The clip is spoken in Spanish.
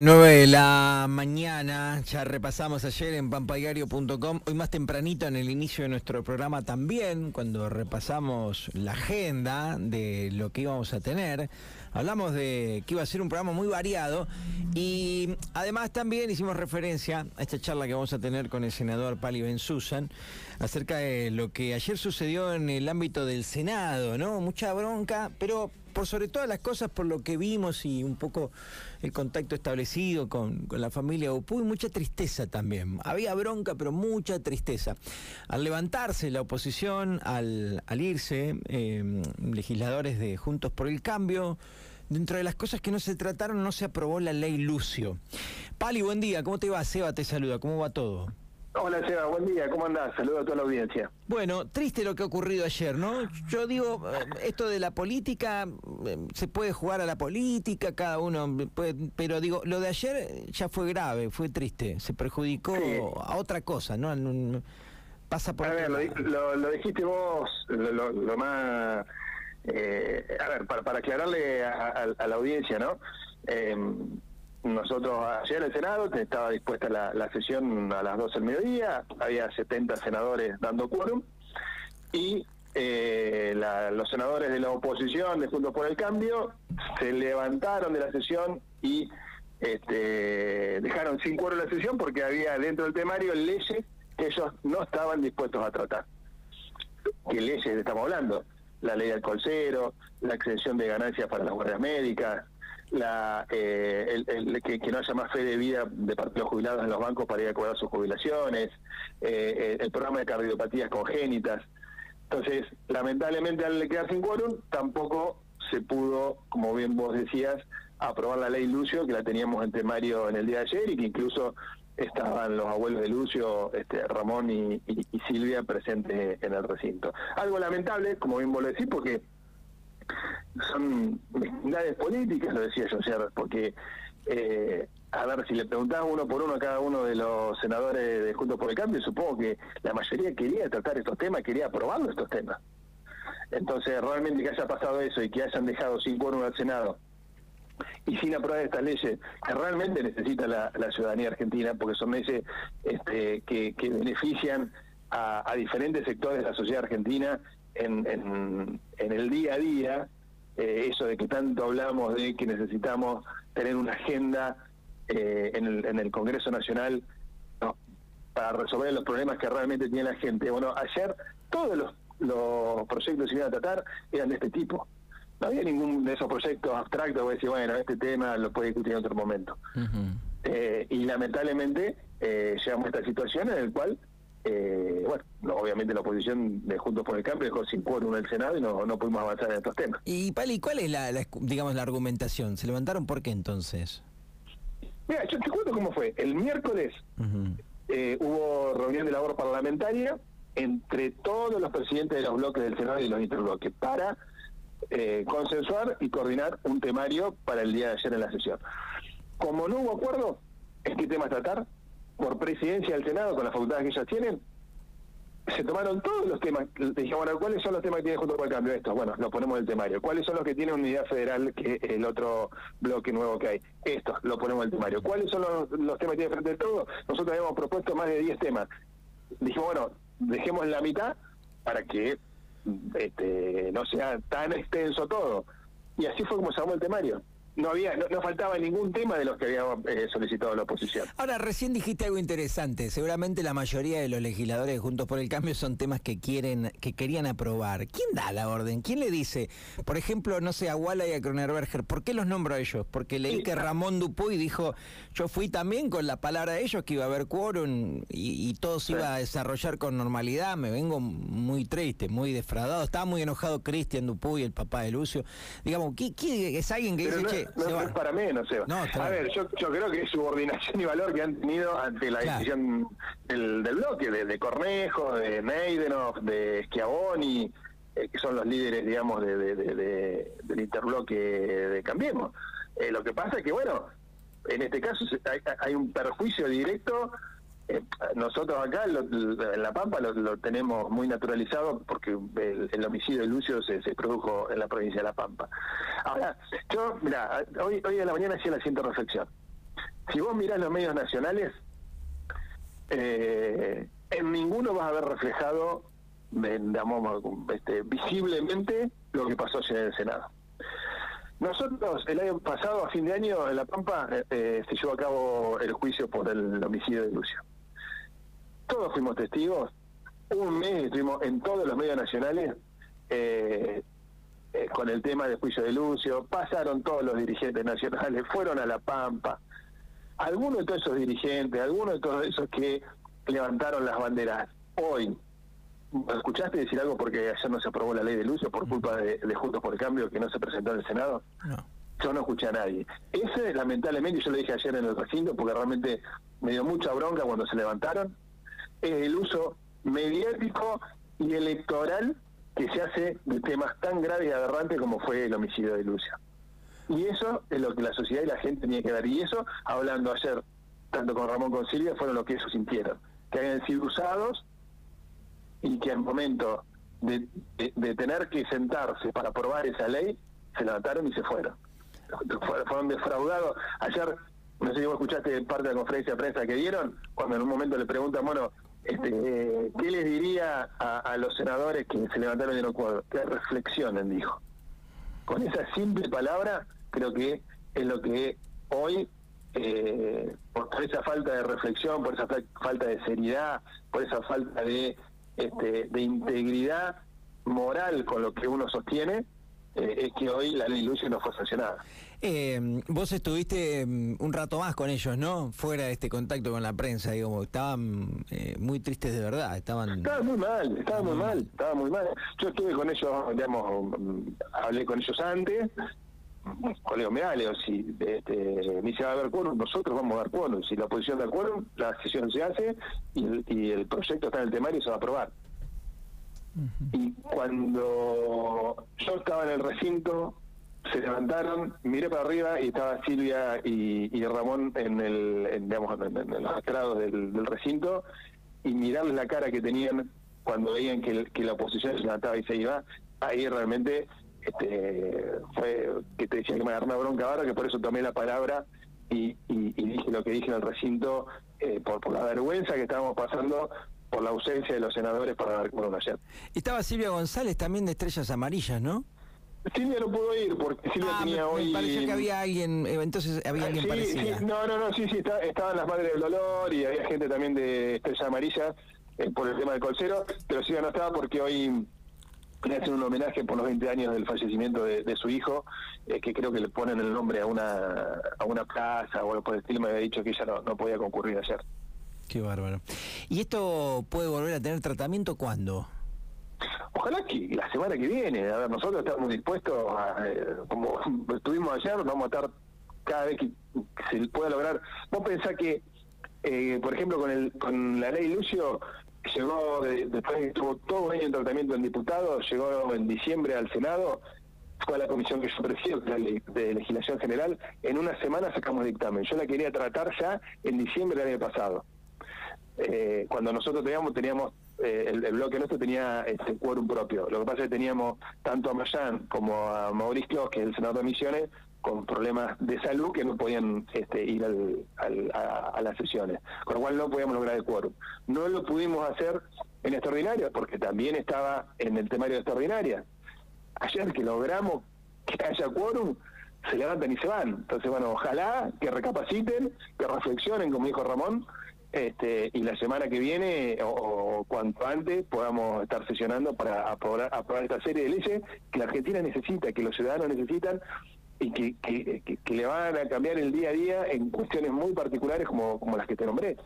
9 de la mañana, ya repasamos ayer en pampaigario.com, hoy más tempranito en el inicio de nuestro programa también, cuando repasamos la agenda de lo que íbamos a tener, hablamos de que iba a ser un programa muy variado y además también hicimos referencia a esta charla que vamos a tener con el senador Pali Ben Susan acerca de lo que ayer sucedió en el ámbito del Senado, ¿no? Mucha bronca, pero por sobre todas las cosas, por lo que vimos y un poco el contacto establecido con, la familia Upuy, mucha tristeza también. Había bronca, pero mucha tristeza. Al levantarse la oposición, al, irse, eh, legisladores de Juntos por el Cambio, dentro de las cosas que no se trataron, no se aprobó la ley Lucio. Pali, buen día, ¿cómo te va? Seba te saluda, ¿cómo va todo? Hola Seba, buen día, ¿cómo andás? Saludo a toda la audiencia. Bueno, triste lo que ha ocurrido ayer, ¿no? Yo digo, eh, esto de la política, eh, se puede jugar a la política, cada uno puede, pero digo, lo de ayer ya fue grave, fue triste, se perjudicó a otra cosa, ¿no? Pasa por... A ver, lo, dijiste vos, lo, más... Eh, a ver, para, aclararle a, a, la audiencia, ¿no? Eh, nosotros ayer el Senado estaba dispuesta la, sesión a las 12 del mediodía, había 70 senadores dando quórum y eh, los senadores de la oposición de Juntos por el Cambio se levantaron de la sesión y este, dejaron sin quórum la sesión porque había dentro del temario leyes que ellos no estaban dispuestos a tratar. ¿Qué leyes estamos hablando? La ley del colcero, la exención de ganancias para las guardias médicas, la, eh, el, que, no haya más fe de vida de parte de los jubilados en los bancos para ir a cobrar sus jubilaciones, eh, eh, el programa de cardiopatías congénitas. Entonces, lamentablemente al quedar sin quórum, tampoco se pudo, como bien vos decías, aprobar la ley Lucio, que la teníamos en temario en el día de ayer y que incluso estaban los abuelos de Lucio, este, Ramón y, y Silvia presentes en el recinto. Algo lamentable, como bien vos lo decís, porque son mezquindades políticas, lo decía yo ayer, porque, eh, a ver, si le preguntaba uno por uno a cada uno de los senadores de Juntos por el Cambio, supongo que la mayoría quería tratar estos temas, quería aprobar estos temas. Entonces, realmente que haya pasado eso y que hayan dejado sin quórum al Senado y sin aprobar estas leyes que realmente necesita la, ciudadanía argentina, porque son leyes este, que, benefician a, a diferentes sectores de la sociedad argentina en, en, el día a día, eh, eso de que tanto hablamos de que necesitamos tener una agenda eh, en, el, en el Congreso Nacional para resolver los problemas que realmente tiene la gente. Bueno, ayer todos los, los proyectos que se iban a tratar eran de este tipo. No había ningún de esos proyectos abstractos que decir, bueno, este tema lo puede discutir en otro momento. Eh, y lamentablemente llegamos a esta situación en la cual eh, bueno, obviamente la oposición de Juntos por el Cambio dejó sin quórum en el Senado y no, no pudimos avanzar en estos temas. Y Pali, ¿cuál es la, digamos la argumentación? ¿Se levantaron por qué entonces? Mira, yo te cuento cómo fue. El miércoles eh, hubo reunión de labor parlamentaria entre todos los presidentes de los bloques del Senado y los interbloques para eh, consensuar y coordinar un temario para el día de ayer en la sesión. Como no hubo acuerdo, ¿qué tema tratar? Por presidencia del Senado, con las facultades que ellas tienen, se tomaron todos los temas. Dijimos, bueno, ¿cuáles son los temas que tiene junto con el cambio? Estos, bueno, los ponemos en el temario. ¿Cuáles son los que tiene unidad federal, que el otro bloque nuevo que hay? Estos, lo ponemos en el temario. ¿Cuáles son los, temas que tiene frente de todo? Nosotros habíamos propuesto más de 10 temas. Dijimos, bueno, dejemos la mitad para que este, no sea tan extenso todo. Y así fue como se armó el temario no había no, faltaba ningún tema de los que había eh, solicitado la oposición. Ahora, recién dijiste algo interesante. Seguramente la mayoría de los legisladores Juntos por el Cambio son temas que quieren que querían aprobar. ¿Quién da la orden? ¿Quién le dice? Por ejemplo, no sé, a Walla y a Kronerberger, ¿por qué los nombro a ellos? Porque leí que Ramón Dupuy dijo, yo fui también con la palabra de ellos que iba a haber quórum y, todo se iba a desarrollar con normalidad. Me vengo muy triste, muy defraudado. Estaba muy enojado Cristian Dupuy, el papá de Lucio. Digamos, ¿qué, es alguien que dice, no, es para menos, Seba. a ver, yo, yo creo que es subordinación y valor que han tenido ante la decisión del, del bloque, de, Cornejo, de Neidenov, de Schiavoni, eh, que son los líderes, digamos, de, del interbloque de Cambiemos. Eh, lo que pasa es que, bueno, en este caso hay, hay un perjuicio directo eh, nosotros acá en La Pampa lo, tenemos muy naturalizado porque el, homicidio de Lucio se, produjo en la provincia de La Pampa. Ahora, yo, mira, hoy, hoy la mañana hacía la siguiente reflexión. si vos mirás los medios nacionales, eh, en ninguno vas a ver reflejado, digamos, este, visiblemente lo que pasó ayer en el Senado. Nosotros, el año pasado, a fin de año, en La Pampa, eh, eh, se llevó a cabo el juicio por el homicidio de Lucio. Todos fuimos testigos. Un mes estuvimos en todos los medios nacionales eh, con el tema del juicio de Lucio. Pasaron todos los dirigentes nacionales, fueron a La Pampa. Algunos de todos esos dirigentes, algunos de todos esos que levantaron las banderas hoy, ¿Escuchaste decir algo porque ayer no se aprobó la ley de Lucio por culpa de, Juntos por el Cambio que no se presentó en el Senado? No. Yo no escuché a nadie. Ese, lamentablemente, yo lo dije ayer en el recinto porque realmente me dio mucha bronca cuando se levantaron, es el uso mediático y electoral que se hace de temas tan graves y aberrantes como fue el homicidio de Lucio. Y eso es lo que la sociedad y la gente tenía que dar. Y eso, hablando ayer, tanto con Ramón con Silvia, fueron lo que ellos sintieron. Que hayan sido usados y que al momento de, tener que sentarse para aprobar esa ley, se levantaron y se fueron. Fueron defraudados. Ayer, no sé si vos escuchaste parte de la conferencia de prensa que dieron, cuando en un momento le preguntan, bueno, este, ¿qué les diría a, los senadores que se levantaron y no cuadro? Que reflexionen, dijo. Con esa simple palabra, creo que es lo que hoy, eh, por esa falta de reflexión, por esa falta de seriedad, por esa falta de este, de integridad moral con lo que uno sostiene, eh, es que hoy la ley Lucio no fue sancionada. Eh, vos estuviste mm, un rato más con ellos, ¿no? Fuera de este contacto con la prensa, digamos, estaban eh, muy tristes de verdad, estaban... Estaban muy mal, estaban muy mal, estaban muy mal. Yo estuve con ellos, digamos, mm, hablé con ellos antes, colegio me o si este, me dice va a haber quórum, nosotros vamos a dar quórum. Si la oposición da quórum, la sesión se hace y el, proyecto está en el temario y se va a aprobar. Y cuando yo estaba en el recinto, se levantaron, miré para arriba y estaba Silvia y, Ramón en el, digamos, en, los estrados del, recinto y mirarles la cara que tenían cuando veían que, la oposición se levantaba y se iba, ahí realmente este, fue que te decía que me agarró una bronca ahora, que por eso tomé la palabra y, dije lo que dije en el recinto eh, por la vergüenza que estábamos pasando por la ausencia de los senadores para dar cuenta ayer. Estaba Silvia González también de Estrellas Amarillas, ¿no? Silvia no pudo ir porque Silvia ah, tenía hoy. Me pareció que había alguien, eh, entonces había alguien parecido. no, no, no, sí, sí, estaban las madres del dolor y había gente también de Estrellas Amarillas eh, por el tema del colcero, pero Silvia no estaba porque hoy le hacen un homenaje por los 20 años del fallecimiento de, su hijo, eh, que creo que le ponen el nombre a una a una plaza o algo por el estilo, me había dicho que ella no, no podía concurrir ayer. Qué bárbaro. ¿Y esto puede volver a tener tratamiento cuándo? Ojalá que la semana que viene, a ver, nosotros estamos dispuestos, a, eh, como estuvimos ayer, vamos a estar cada vez que se pueda lograr. Vos pensás que, eh, por ejemplo, con, el, con la ley Lucio, llegó, después que estuvo todo un año en tratamiento en diputados, llegó en diciembre al Senado, fue a la comisión que yo presido, de legislación general, en una semana sacamos dictamen. Yo la quería tratar ya en diciembre del año pasado. Eh, cuando nosotros teníamos, teníamos eh, el, bloque nuestro tenía este quórum propio. Lo que pasa es que teníamos tanto a Mayán como a Mauricio, que es el senador de Misiones, con problemas de salud que no podían este, ir a, las sesiones, con lo cual no podíamos lograr el quórum. No lo pudimos hacer en extraordinaria, porque también estaba en el temario de extraordinaria. Ayer que logramos que haya quórum, se levantan y se van. Entonces, bueno, ojalá que recapaciten, que reflexionen, como dijo Ramón, este, y la semana que viene o, cuanto antes podamos estar sesionando para aprobar, aprobar esta serie de leyes que la Argentina necesita, que los ciudadanos necesitan y que, que, que, le van a cambiar el día a día en cuestiones muy particulares como, como las que te nombré.